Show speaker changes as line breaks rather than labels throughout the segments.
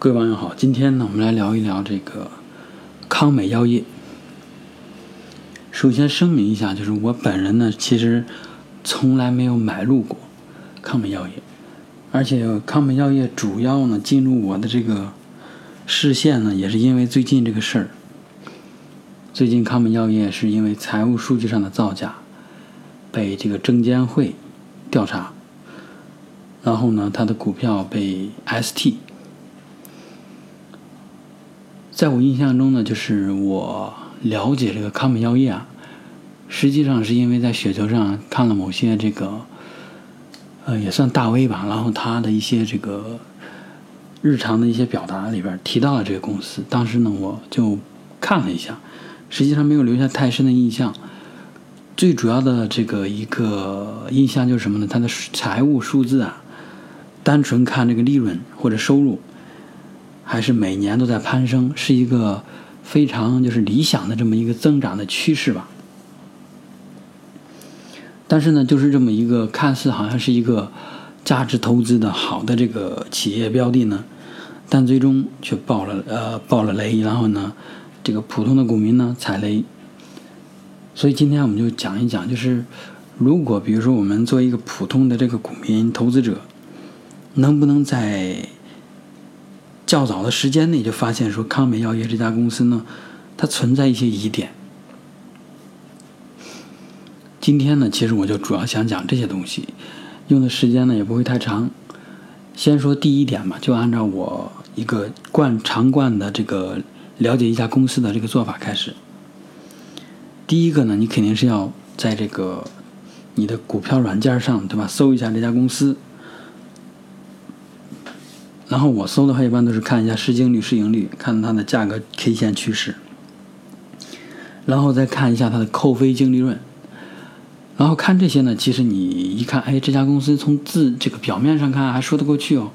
各位网友好，今天呢，我们来聊一聊这个康美药业。首先声明一下，就是我本人呢，其实从来没有买入过康美药业，而且康美药业主要呢进入我的这个视线呢，也是因为最近这个事儿。最近康美药业是因为财务数据上的造假，被这个证监会调查，然后呢，它的股票被 ST。在我印象中呢，就是我了解这个康美药业啊，实际上是因为在雪球上看了某些这个，呃，也算大 V 吧，然后他的一些这个日常的一些表达里边提到了这个公司。当时呢，我就看了一下，实际上没有留下太深的印象。最主要的这个一个印象就是什么呢？它的财务数字啊，单纯看这个利润或者收入。还是每年都在攀升，是一个非常就是理想的这么一个增长的趋势吧。但是呢，就是这么一个看似好像是一个价值投资的好的这个企业标的呢，但最终却爆了呃爆了雷，然后呢，这个普通的股民呢踩雷。所以今天我们就讲一讲，就是如果比如说我们作为一个普通的这个股民投资者，能不能在较早的时间内就发现说康美药业这家公司呢，它存在一些疑点。今天呢，其实我就主要想讲这些东西，用的时间呢也不会太长。先说第一点吧，就按照我一个惯常惯的这个了解一家公司的这个做法开始。第一个呢，你肯定是要在这个你的股票软件上，对吧？搜一下这家公司。然后我搜的话，一般都是看一下市净率、市盈率，看它的价格 K 线趋势，然后再看一下它的扣非净利润。然后看这些呢，其实你一看，哎，这家公司从字这个表面上看还说得过去哦。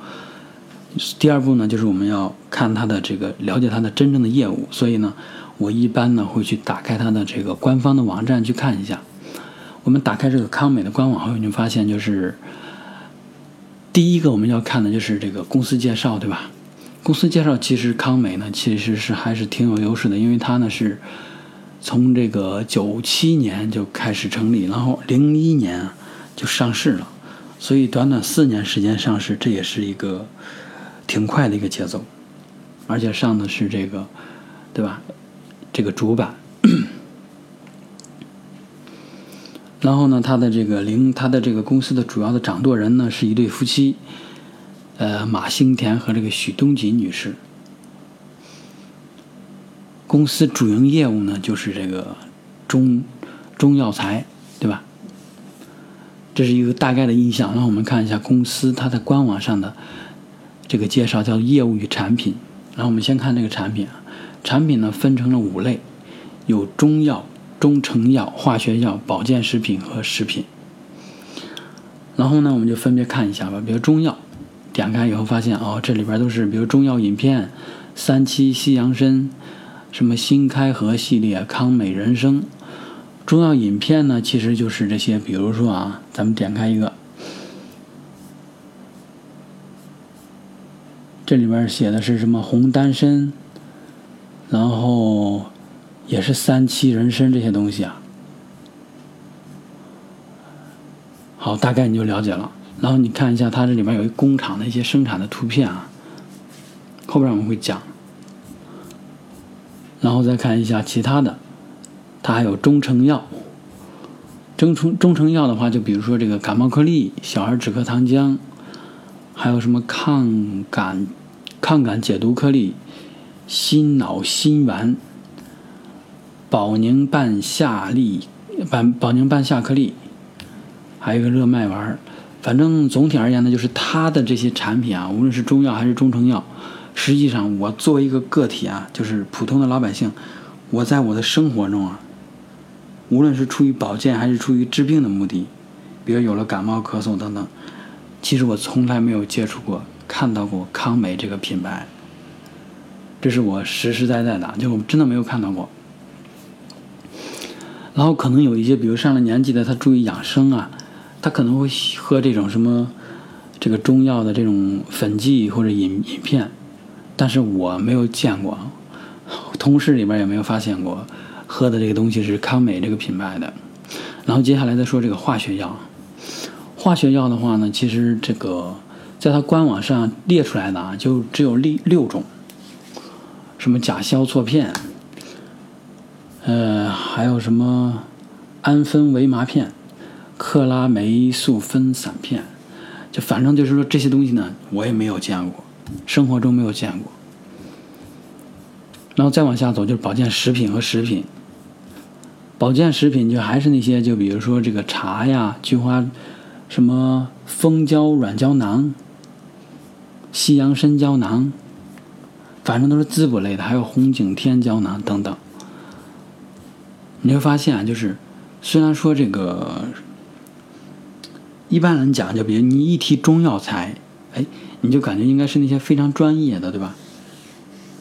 第二步呢，就是我们要看它的这个了解它的真正的业务。所以呢，我一般呢会去打开它的这个官方的网站去看一下。我们打开这个康美的官网后，你就发现就是。第一个我们要看的就是这个公司介绍，对吧？公司介绍其实康美呢其实是还是挺有优势的，因为它呢是从这个九七年就开始成立，然后零一年就上市了，所以短短四年时间上市，这也是一个挺快的一个节奏，而且上的是这个，对吧？这个主板。然后呢，他的这个零，他的这个公司的主要的掌舵人呢是一对夫妻，呃，马兴田和这个许东锦女士。公司主营业务呢就是这个中中药材，对吧？这是一个大概的印象。然后我们看一下公司它的官网上的这个介绍，叫业务与产品。然后我们先看这个产品啊，产品呢分成了五类，有中药。中成药、化学药、保健食品和食品。然后呢，我们就分别看一下吧。比如中药，点开以后发现哦，这里边都是比如中药饮片、三七西洋参、什么新开合系列、康美人参。中药饮片呢，其实就是这些，比如说啊，咱们点开一个，这里边写的是什么红丹参，然后。也是三七人参这些东西啊，好，大概你就了解了。然后你看一下，它这里面有一工厂的一些生产的图片啊，后边我们会讲。然后再看一下其他的，它还有中成药。中成中成药的话，就比如说这个感冒颗粒、小儿止咳糖浆，还有什么抗感抗感解毒颗粒、心脑心丸。保宁半夏粒，保保宁半夏颗粒，还有一个热麦丸反正总体而言呢，就是它的这些产品啊，无论是中药还是中成药，实际上我作为一个个体啊，就是普通的老百姓，我在我的生活中啊，无论是出于保健还是出于治病的目的，比如有了感冒、咳嗽等等，其实我从来没有接触过、看到过康美这个品牌，这是我实实在在的，就我真的没有看到过。然后可能有一些，比如上了年纪的，他注意养生啊，他可能会喝这种什么这个中药的这种粉剂或者饮饮片，但是我没有见过，同事里边也没有发现过喝的这个东西是康美这个品牌的。然后接下来再说这个化学药，化学药的话呢，其实这个在它官网上列出来的啊，就只有六六种，什么甲硝唑片，呃，还有什么氨酚维麻片、克拉霉素分散片，就反正就是说这些东西呢，我也没有见过，生活中没有见过。然后再往下走就是保健食品和食品。保健食品就还是那些，就比如说这个茶呀、菊花、什么蜂胶软胶囊、西洋参胶囊，反正都是滋补类的，还有红景天胶囊等等。你会发现啊，就是虽然说这个一般人讲，就比如你一提中药材，哎，你就感觉应该是那些非常专业的，对吧？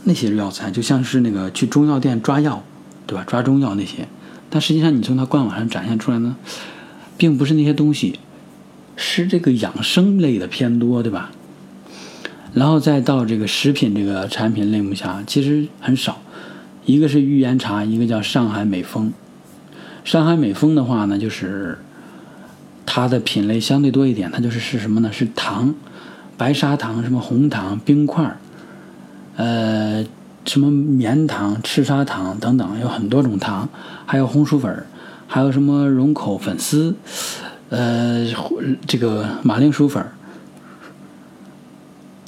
那些药材就像是那个去中药店抓药，对吧？抓中药那些。但实际上，你从它官网上展现出来呢，并不是那些东西，是这个养生类的偏多，对吧？然后再到这个食品这个产品类目下，其实很少。一个是玉岩茶，一个叫上海美丰。上海美丰的话呢，就是它的品类相对多一点，它就是是什么呢？是糖，白砂糖、什么红糖、冰块呃。什么棉糖、赤砂糖等等，有很多种糖，还有红薯粉还有什么蓉口粉丝，呃，这个马铃薯粉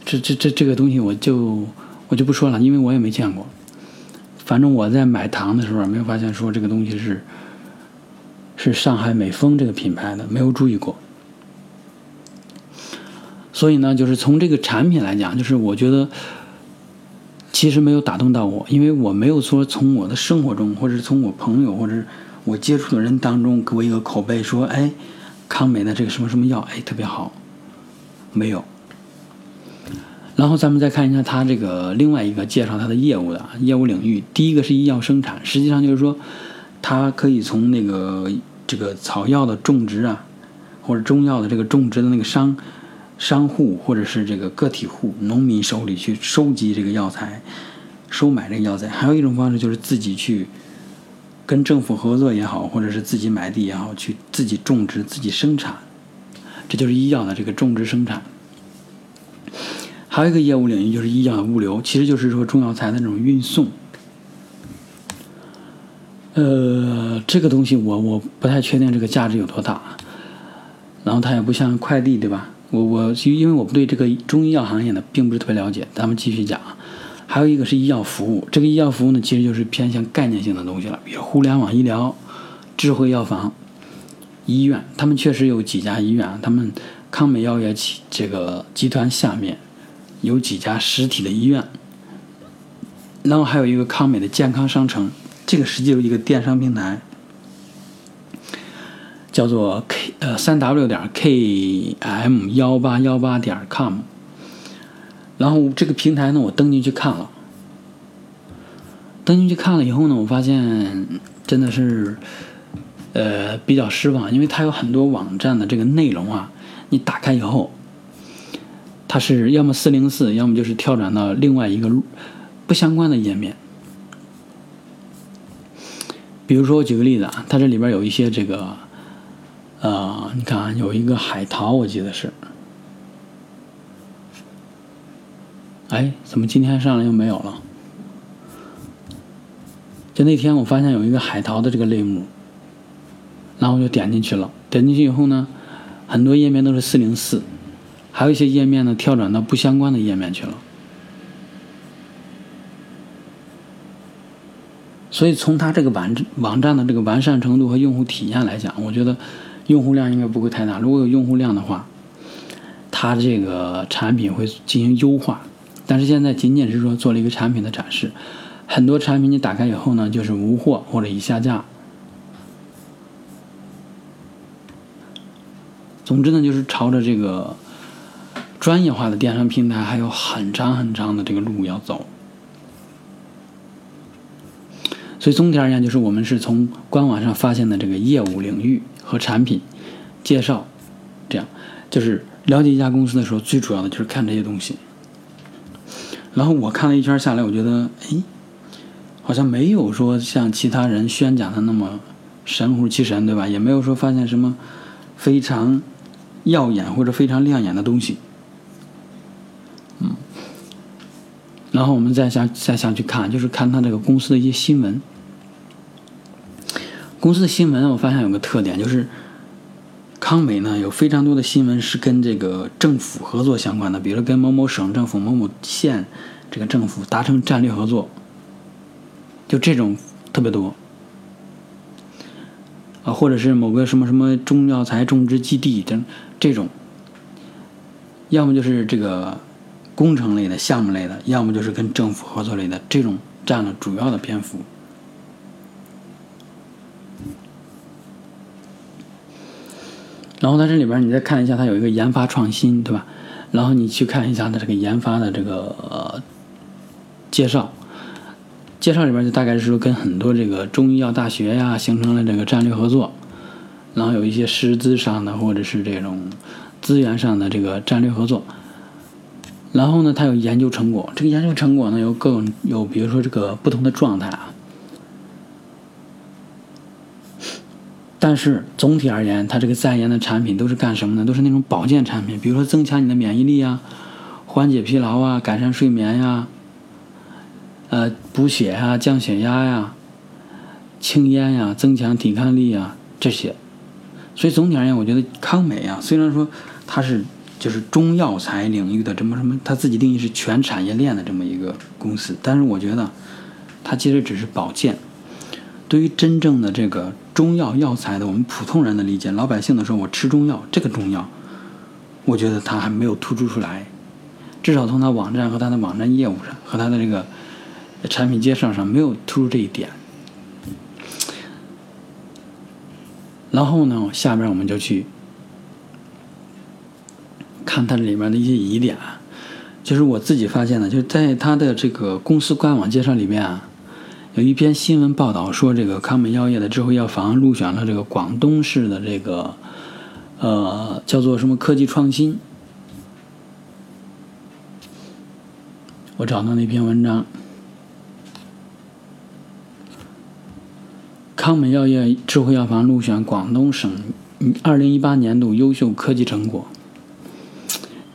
这这这这个东西我就我就不说了，因为我也没见过。反正我在买糖的时候没有发现说这个东西是是上海美丰这个品牌的，没有注意过。所以呢，就是从这个产品来讲，就是我觉得。其实没有打动到我，因为我没有说从我的生活中，或者从我朋友，或者我接触的人当中给我一个口碑，说哎，康美的这个什么什么药，哎，特别好，没有。然后咱们再看一下它这个另外一个介绍它的业务的业务领域，第一个是医药生产，实际上就是说，它可以从那个这个草药的种植啊，或者中药的这个种植的那个商。商户或者是这个个体户、农民手里去收集这个药材、收买这个药材，还有一种方式就是自己去跟政府合作也好，或者是自己买地也好，去自己种植、自己生产，这就是医药的这个种植生产。还有一个业务领域就是医药物流，其实就是说中药材的那种运送。呃，这个东西我我不太确定这个价值有多大，然后它也不像快递，对吧？我我因为我不对这个中医药行业呢并不是特别了解，咱们继续讲。还有一个是医药服务，这个医药服务呢其实就是偏向概念性的东西了，比如互联网医疗、智慧药房、医院，他们确实有几家医院，他们康美药业企这个集团下面有几家实体的医院，然后还有一个康美的健康商城，这个实际有一个电商平台。叫做 K 呃三 W 点 K M 幺八幺八点 com，然后这个平台呢，我登进去看了，登进去看了以后呢，我发现真的是呃比较失望，因为它有很多网站的这个内容啊，你打开以后，它是要么四零四，要么就是跳转到另外一个不相关的页面。比如说，我举个例子啊，它这里边有一些这个。呃，你看啊有一个海淘，我记得是。哎，怎么今天上来又没有了？就那天我发现有一个海淘的这个类目，然后我就点进去了。点进去以后呢，很多页面都是四零四，还有一些页面呢跳转到不相关的页面去了。所以从它这个网网站的这个完善程度和用户体验来讲，我觉得。用户量应该不会太大。如果有用户量的话，它这个产品会进行优化。但是现在仅仅是说做了一个产品的展示，很多产品你打开以后呢，就是无货或者已下架。总之呢，就是朝着这个专业化的电商平台还有很长很长的这个路要走。所以总体而言，就是我们是从官网上发现的这个业务领域。和产品介绍，这样就是了解一家公司的时候，最主要的就是看这些东西。然后我看了一圈下来，我觉得，哎，好像没有说像其他人宣讲的那么神乎其神，对吧？也没有说发现什么非常耀眼或者非常亮眼的东西。然后我们再想再想去看，就是看他这个公司的一些新闻。公司的新闻，我发现有个特点，就是康美呢有非常多的新闻是跟这个政府合作相关的，比如跟某某省政府、某某县这个政府达成战略合作，就这种特别多啊，或者是某个什么什么中药材种植基地这这种，要么就是这个工程类的项目类的，要么就是跟政府合作类的，这种占了主要的篇幅。然后在这里边，你再看一下，它有一个研发创新，对吧？然后你去看一下它这个研发的这个呃介绍，介绍里边就大概是说跟很多这个中医药大学呀形成了这个战略合作，然后有一些师资上的或者是这种资源上的这个战略合作。然后呢，它有研究成果，这个研究成果呢有各种有，比如说这个不同的状态啊。但是总体而言，它这个在研的产品都是干什么呢？都是那种保健产品，比如说增强你的免疫力啊，缓解疲劳啊，改善睡眠呀，呃，补血呀，降血压呀，清烟呀，增强抵抗力啊这些。所以总体而言，我觉得康美啊，虽然说它是就是中药材领域的这么什么，它自己定义是全产业链的这么一个公司，但是我觉得它其实只是保健。对于真正的这个中药药材的我们普通人的理解，老百姓的说，我吃中药，这个中药，我觉得它还没有突出出来，至少从它网站和它的网站业务上，和它的这个产品介绍上没有突出这一点。然后呢，下边我们就去看它里面的一些疑点，就是我自己发现的，就是在它的这个公司官网介绍里面啊。有一篇新闻报道说，这个康美药业的智慧药房入选了这个广东市的这个，呃，叫做什么科技创新。我找到那篇文章，康美药业智慧药房入选广东省二零一八年度优秀科技成果，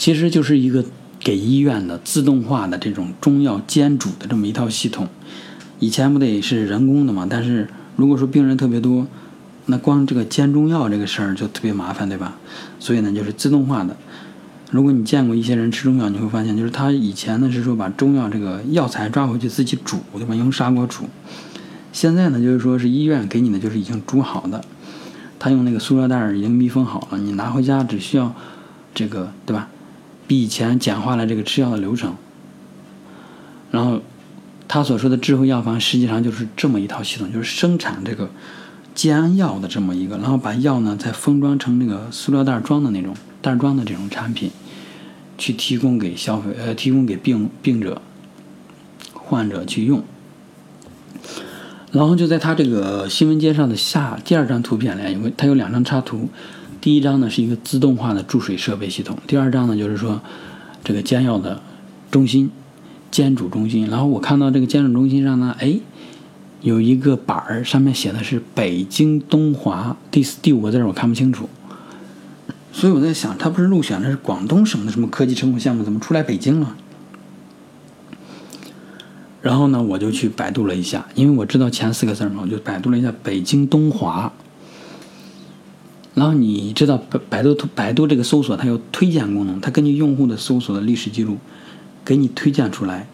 其实就是一个给医院的自动化的这种中药煎煮的这么一套系统。以前不得是人工的嘛？但是如果说病人特别多，那光这个煎中药这个事儿就特别麻烦，对吧？所以呢，就是自动化的。如果你见过一些人吃中药，你会发现，就是他以前呢是说把中药这个药材抓回去自己煮，对吧？用砂锅煮。现在呢，就是说是医院给你的就是已经煮好的，他用那个塑料袋儿已经密封好了，你拿回家只需要这个，对吧？比以前简化了这个吃药的流程，然后。他所说的智慧药房实际上就是这么一套系统，就是生产这个煎药的这么一个，然后把药呢再封装成那个塑料袋装的那种袋装的这种产品，去提供给消费呃提供给病病者患者去用。然后就在他这个新闻介绍的下第二张图片里，因为它有两张插图，第一张呢是一个自动化的注水设备系统，第二张呢就是说这个煎药的中心。煎煮中心，然后我看到这个煎煮中心上呢，哎，有一个板儿，上面写的是北京东华，第四第五个字我看不清楚，所以我在想，他不是入选的是广东省的什么科技成果项目，怎么出来北京了？然后呢，我就去百度了一下，因为我知道前四个字嘛，我就百度了一下北京东华。然后你知道百百度百度这个搜索它有推荐功能，它根据用户的搜索的历史记录。给你推荐出来，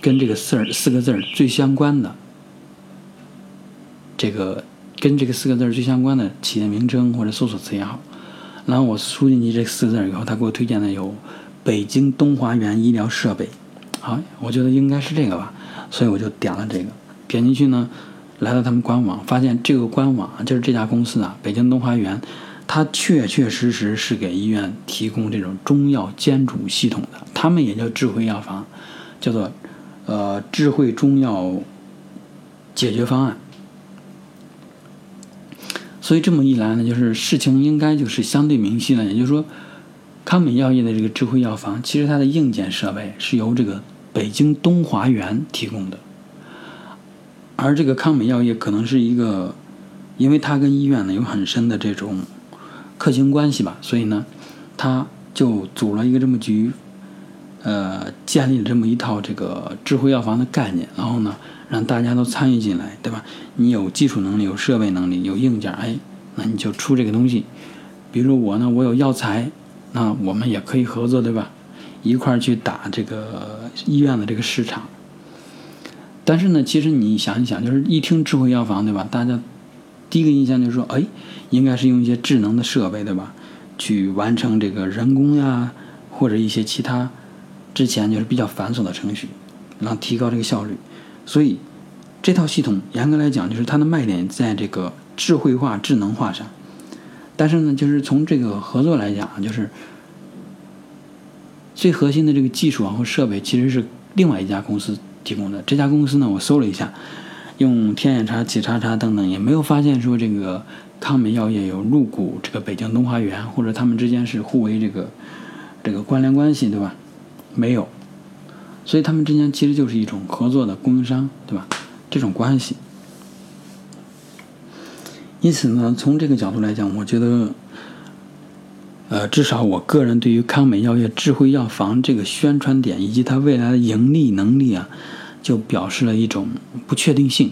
跟这个四儿四个字儿最相关的，这个跟这个四个字儿最相关的企业名称或者搜索词也好，然后我输进去这四个字儿以后，他给我推荐的有北京东华园医疗设备，好，我觉得应该是这个吧，所以我就点了这个，点进去呢，来到他们官网，发现这个官网就是这家公司啊，北京东华园。它确确实实是给医院提供这种中药煎煮系统的，他们也叫智慧药房，叫做呃智慧中药解决方案。所以这么一来呢，就是事情应该就是相对明晰了。也就是说，康美药业的这个智慧药房，其实它的硬件设备是由这个北京东华园提供的。而这个康美药业可能是一个，因为它跟医院呢有很深的这种客情关系吧，所以呢，他就组了一个这么局，呃，建立了这么一套这个智慧药房的概念，然后呢，让大家都参与进来，对吧？你有技术能力，有设备能力，有硬件，哎，那你就出这个东西。比如我呢，我有药材，那我们也可以合作，对吧？一块儿去打这个医院的这个市场。但是呢，其实你想一想，就是一听智慧药房，对吧？大家第一个印象就是说，哎，应该是用一些智能的设备，对吧？去完成这个人工呀，或者一些其他之前就是比较繁琐的程序，然后提高这个效率。所以这套系统严格来讲，就是它的卖点在这个智慧化、智能化上。但是呢，就是从这个合作来讲，就是最核心的这个技术啊和设备，其实是另外一家公司。提供的这家公司呢，我搜了一下，用天眼查、企查查等等，也没有发现说这个康美药业有入股这个北京东华园，或者他们之间是互为这个这个关联关系，对吧？没有，所以他们之间其实就是一种合作的供应商，对吧？这种关系。因此呢，从这个角度来讲，我觉得。呃，至少我个人对于康美药业智慧药房这个宣传点以及它未来的盈利能力啊，就表示了一种不确定性。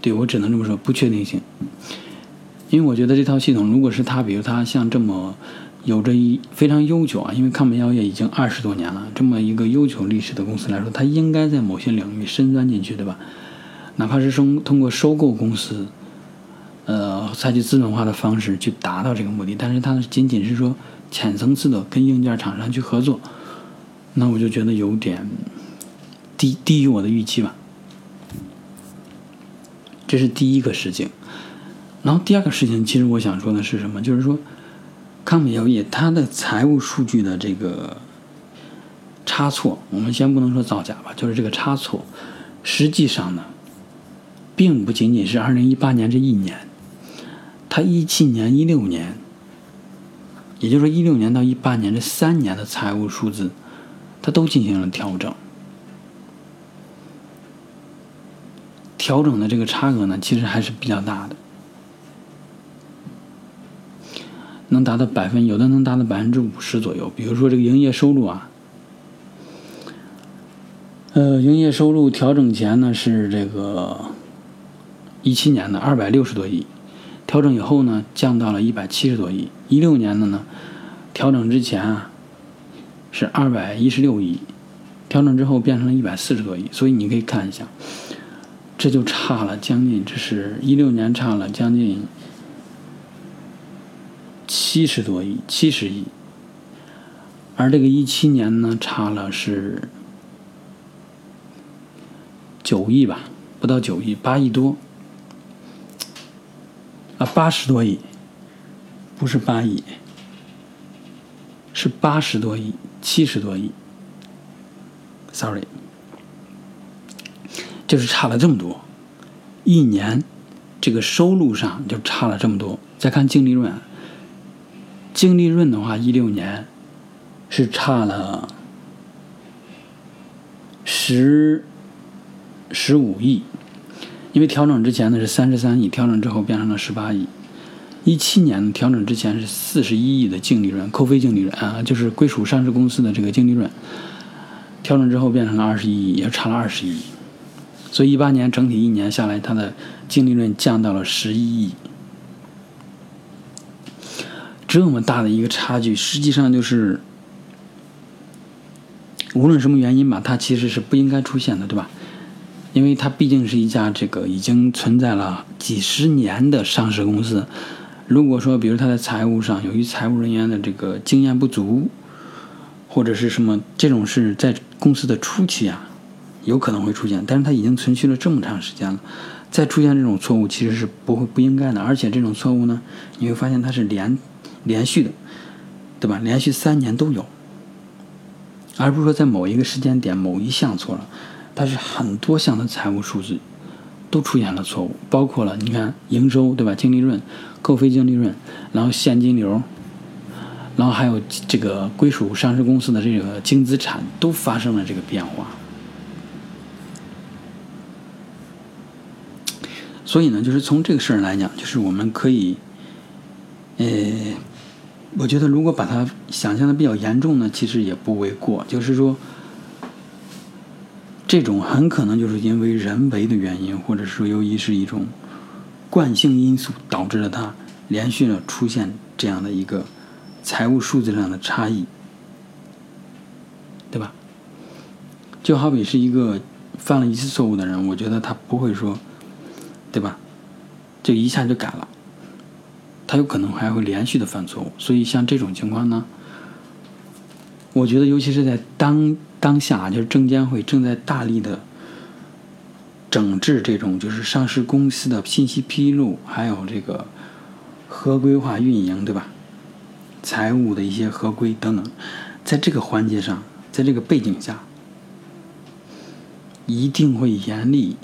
对我只能这么说，不确定性。因为我觉得这套系统，如果是它，比如它像这么有着一非常悠久啊，因为康美药业已经二十多年了，这么一个悠久历史的公司来说，它应该在某些领域深钻进去，对吧？哪怕是通通过收购公司。呃，采取资本化的方式去达到这个目的，但是它仅仅是说浅层次的跟硬件厂商去合作，那我就觉得有点低低于我的预期吧。这是第一个事情，然后第二个事情，其实我想说的是什么？就是说，康美药业它的财务数据的这个差错，我们先不能说造假吧，就是这个差错，实际上呢，并不仅仅是二零一八年这一年。他一七年、一六年，也就是说一六年到一八年这三年的财务数字，他都进行了调整。调整的这个差额呢，其实还是比较大的，能达到百分，有的能达到百分之五十左右。比如说这个营业收入啊，呃，营业收入调整前呢是这个一七年的二百六十多亿。调整以后呢，降到了一百七十多亿。一六年的呢，调整之前啊是二百一十六亿，调整之后变成了一百四十多亿。所以你可以看一下，这就差了将近，这是一六年差了将近七十多亿，七十亿。而这个一七年呢，差了是九亿吧，不到九亿，八亿多。啊，八十多亿，不是八亿，是八十多亿，七十多亿。Sorry，就是差了这么多，一年这个收入上就差了这么多。再看净利润，净利润的话，一六年是差了十十五亿。因为调整之前呢是三十三亿，调整之后变成了十八亿。一七年调整之前是四十一亿的净利润，扣非净利润啊，就是归属上市公司的这个净利润。调整之后变成了二十一亿，也差了二十亿。所以一八年整体一年下来，它的净利润降到了十一亿。这么大的一个差距，实际上就是无论什么原因吧，它其实是不应该出现的，对吧？因为它毕竟是一家这个已经存在了几十年的上市公司，如果说比如它在财务上由于财务人员的这个经验不足，或者是什么这种是在公司的初期啊，有可能会出现，但是它已经存续了这么长时间了，再出现这种错误其实是不会不应该的，而且这种错误呢，你会发现它是连连续的，对吧？连续三年都有，而不是说在某一个时间点某一项错了。但是很多项的财务数字都出现了错误，包括了你看营收对吧？净利润、扣非净利润，然后现金流，然后还有这个归属上市公司的这个净资产都发生了这个变化。所以呢，就是从这个事儿来讲，就是我们可以，呃，我觉得如果把它想象的比较严重呢，其实也不为过。就是说，这种很可能就是因为人为的原因，或者说由于是一种惯性因素，导致了它连续的出现这样的一个财务数字上的差异，对吧？就好比是一个犯了一次错误的人，我觉得他不会说。对吧？就一下就改了，他有可能还会连续的犯错误。所以像这种情况呢，我觉得尤其是在当当下，就是证监会正在大力的整治这种就是上市公司的信息披露，还有这个合规化运营，对吧？财务的一些合规等等，在这个环节上，在这个背景下，一定会严厉。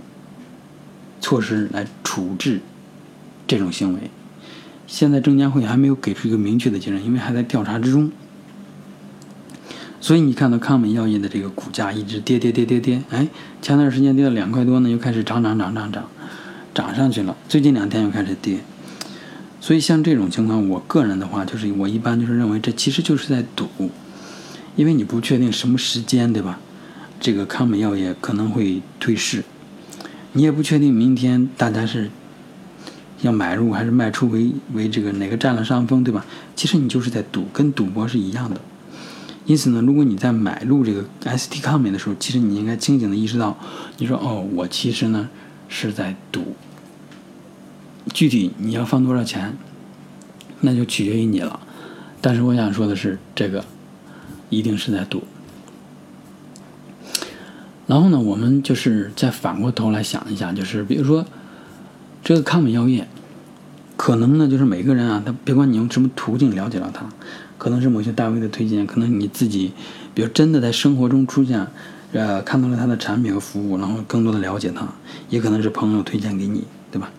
措施来处置这种行为，现在证监会还没有给出一个明确的结论，因为还在调查之中。所以你看到康美药业的这个股价一直跌跌跌跌跌，哎，前段时间跌到两块多呢，又开始涨涨涨涨涨，涨上去了。最近两天又开始跌，所以像这种情况，我个人的话就是我一般就是认为这其实就是在赌，因为你不确定什么时间，对吧？这个康美药业可能会退市。你也不确定明天大家是要买入还是卖出，为为这个哪个占了上风，对吧？其实你就是在赌，跟赌博是一样的。因此呢，如果你在买入这个 ST 康美的时候，其实你应该清醒的意识到，你说哦，我其实呢是在赌。具体你要放多少钱，那就取决于你了。但是我想说的是，这个一定是在赌。然后呢，我们就是再反过头来想一下，就是比如说，这个康美药业，可能呢，就是每个人啊，他别管你用什么途径了解到它，可能是某些单位的推荐，可能你自己，比如真的在生活中出现，呃，看到了他的产品和服务，然后更多的了解他，也可能是朋友推荐给你，对吧？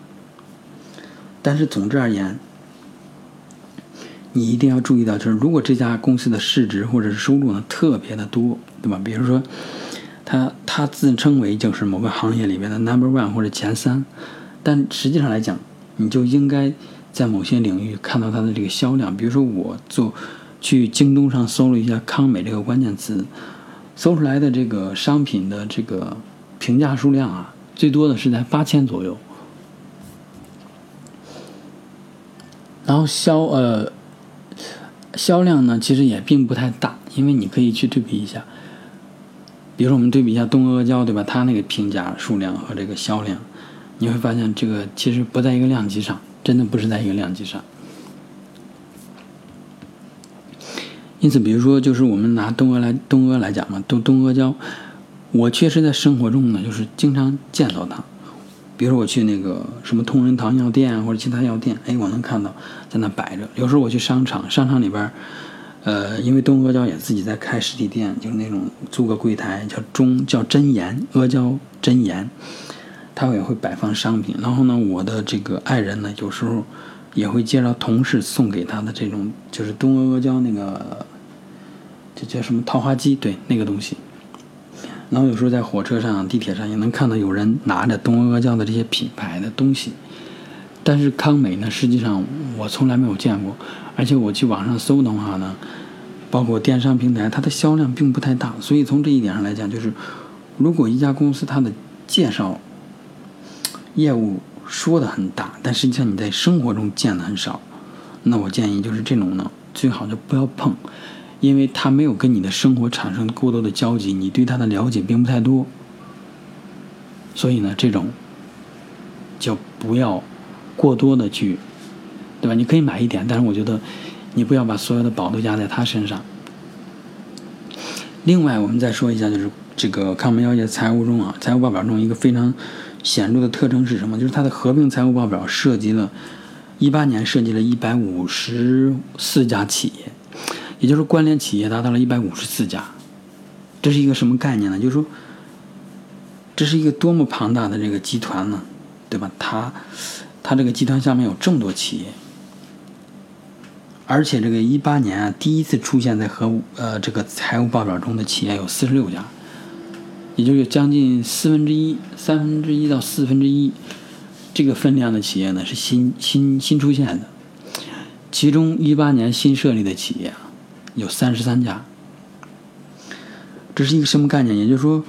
但是总之而言，你一定要注意到，就是如果这家公司的市值或者是收入呢特别的多，对吧？比如说。他他自称为就是某个行业里面的 number one 或者前三，但实际上来讲，你就应该在某些领域看到它的这个销量。比如说，我做去京东上搜了一下“康美”这个关键词，搜出来的这个商品的这个评价数量啊，最多的是在八千左右。然后销呃销量呢，其实也并不太大，因为你可以去对比一下。比如说，我们对比一下东阿阿胶，对吧？它那个评价数量和这个销量，你会发现这个其实不在一个量级上，真的不是在一个量级上。因此，比如说，就是我们拿东阿来东阿来讲嘛，东东阿胶，我确实在生活中呢，就是经常见到它。比如说，我去那个什么同仁堂药店或者其他药店，哎，我能看到在那摆着。有时候我去商场，商场里边。呃，因为东阿胶也自己在开实体店，就是那种租个柜台叫中叫真言阿胶真言，他也会摆放商品。然后呢，我的这个爱人呢，有时候也会介绍同事送给他的这种，就是东阿阿胶那个，这叫什么桃花机？对，那个东西。然后有时候在火车上、地铁上也能看到有人拿着东阿阿胶的这些品牌的东西。但是康美呢，实际上我从来没有见过。而且我去网上搜的话呢，包括电商平台，它的销量并不太大。所以从这一点上来讲，就是如果一家公司它的介绍业务说的很大，但实际上你在生活中见的很少，那我建议就是这种呢，最好就不要碰，因为他没有跟你的生活产生过多的交集，你对他的了解并不太多。所以呢，这种就不要过多的去。对吧？你可以买一点，但是我觉得你不要把所有的宝都压在他身上。另外，我们再说一下，就是这个康美药业财务中啊，财务报表中一个非常显著的特征是什么？就是它的合并财务报表涉及了，一八年涉及了一百五十四家企业，也就是关联企业达到了一百五十四家。这是一个什么概念呢？就是说，这是一个多么庞大的这个集团呢？对吧？它它这个集团下面有这么多企业。而且这个一八年啊，第一次出现在和呃这个财务报表中的企业有四十六家，也就是将近四分之一、三分之一到四分之一这个分量的企业呢是新新新出现的。其中一八年新设立的企业啊有三十三家，这是一个什么概念？也就是说，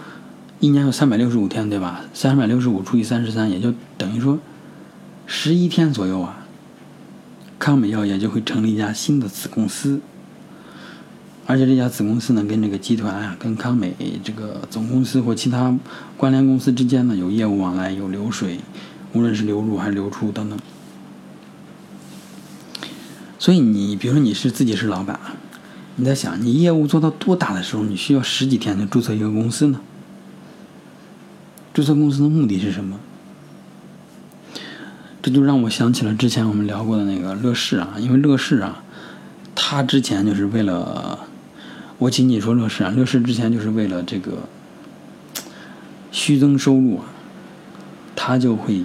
一年有三百六十五天，对吧？三百六十五除以三十三，也就等于说十一天左右啊。康美药业就会成立一家新的子公司，而且这家子公司呢，跟这个集团啊，跟康美这个总公司或其他关联公司之间呢，有业务往来，有流水，无论是流入还是流出等等。所以你比如说你是自己是老板，你在想你业务做到多大的时候，你需要十几天就注册一个公司呢？注册公司的目的是什么？这就让我想起了之前我们聊过的那个乐视啊，因为乐视啊，它之前就是为了，我仅仅说乐视啊，乐视之前就是为了这个虚增收入啊，他就会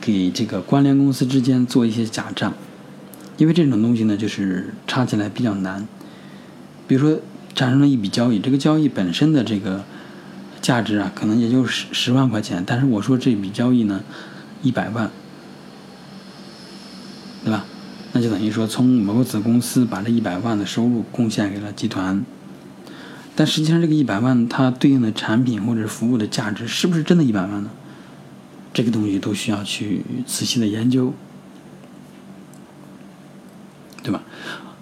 给这个关联公司之间做一些假账，因为这种东西呢，就是查起来比较难。比如说产生了一笔交易，这个交易本身的这个价值啊，可能也就十十万块钱，但是我说这笔交易呢。一百万，对吧？那就等于说，从某个子公司把这一百万的收入贡献给了集团，但实际上这个一百万它对应的产品或者服务的价值是不是真的一百万呢？这个东西都需要去仔细的研究，对吧？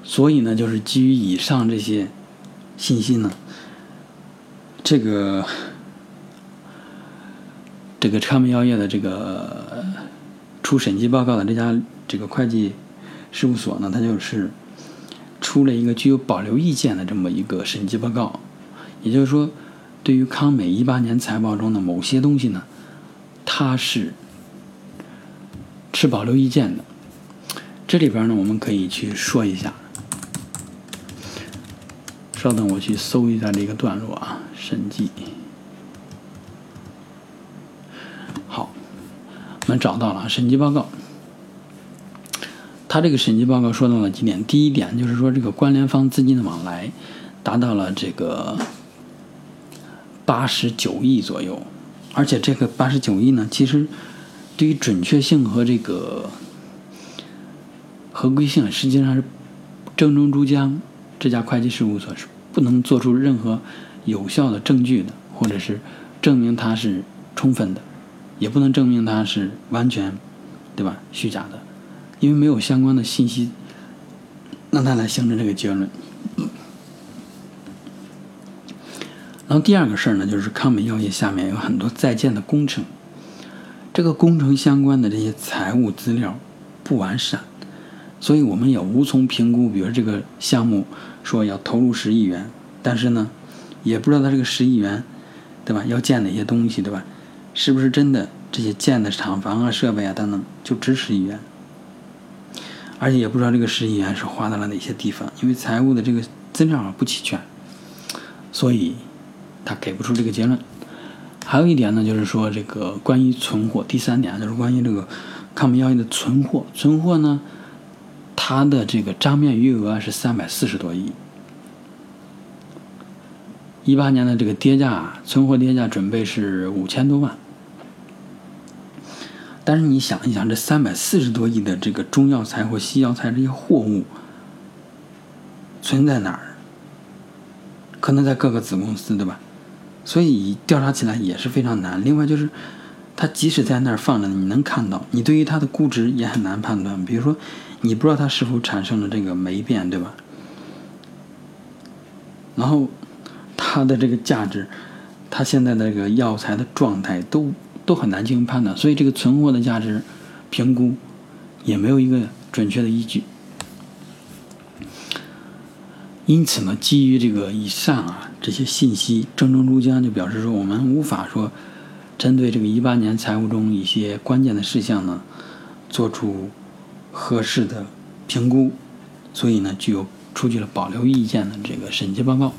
所以呢，就是基于以上这些信息呢，这个。这个昌美药业的这个出审计报告的这家这个会计事务所呢，它就是出了一个具有保留意见的这么一个审计报告。也就是说，对于康美一八年财报中的某些东西呢，它是持保留意见的。这里边呢，我们可以去说一下。稍等，我去搜一下这个段落啊，审计。好我们找到了审计报告，他这个审计报告说到了几点。第一点就是说，这个关联方资金的往来达到了这个八十九亿左右，而且这个八十九亿呢，其实对于准确性和这个合规性，实际上是正中珠江这家会计事务所是不能做出任何有效的证据的，或者是证明它是充分的。也不能证明它是完全，对吧？虚假的，因为没有相关的信息，让他来形成这个结论。然后第二个事儿呢，就是康美药业下面有很多在建的工程，这个工程相关的这些财务资料不完善，所以我们也无从评估。比如这个项目说要投入十亿元，但是呢，也不知道他这个十亿元，对吧？要建哪些东西，对吧？是不是真的？这些建的厂房啊、设备啊等等，就值十亿元？而且也不知道这个十亿元是花到了哪些地方，因为财务的这个资料不齐全，所以他给不出这个结论。还有一点呢，就是说这个关于存货，第三点就是关于这个康美药业的存货。存货呢，它的这个账面余额是三百四十多亿。一八年的这个跌价，存货跌价准备是五千多万。但是你想一想，这三百四十多亿的这个中药材或西药材这些货物存在哪儿？可能在各个子公司，对吧？所以调查起来也是非常难。另外就是，它即使在那儿放着，你能看到，你对于它的估值也很难判断。比如说，你不知道它是否产生了这个霉变，对吧？然后它的这个价值，它现在的这个药材的状态都。都很难进行判断，所以这个存货的价值评估也没有一个准确的依据。因此呢，基于这个以上啊这些信息，正中珠江就表示说，我们无法说针对这个一八年财务中一些关键的事项呢做出合适的评估，所以呢，具有出具了保留意见的这个审计报告。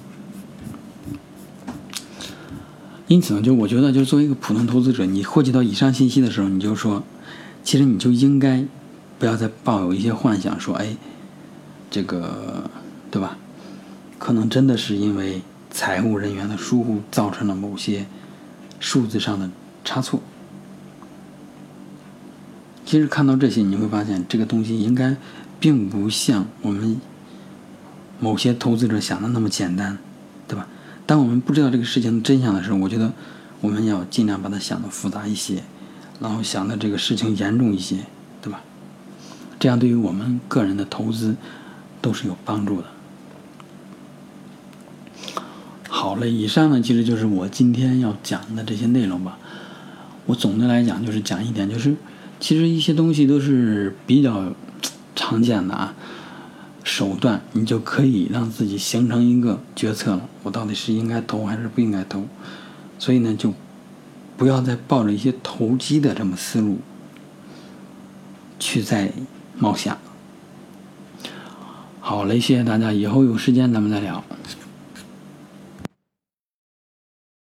因此呢，就我觉得，就是作为一个普通投资者，你获取到以上信息的时候，你就说，其实你就应该不要再抱有一些幻想，说，哎，这个，对吧？可能真的是因为财务人员的疏忽，造成了某些数字上的差错。其实看到这些，你会发现这个东西应该并不像我们某些投资者想的那么简单，当我们不知道这个事情的真相的时候，我觉得我们要尽量把它想的复杂一些，然后想的这个事情严重一些，对吧？这样对于我们个人的投资都是有帮助的。好了，以上呢其实就是我今天要讲的这些内容吧。我总的来讲就是讲一点，就是其实一些东西都是比较常见的啊手段，你就可以让自己形成一个决策了。我到底是应该投还是不应该投？所以呢，就不要再抱着一些投机的这么思路去再冒险了。好嘞，谢谢大家，以后有时间咱们再聊。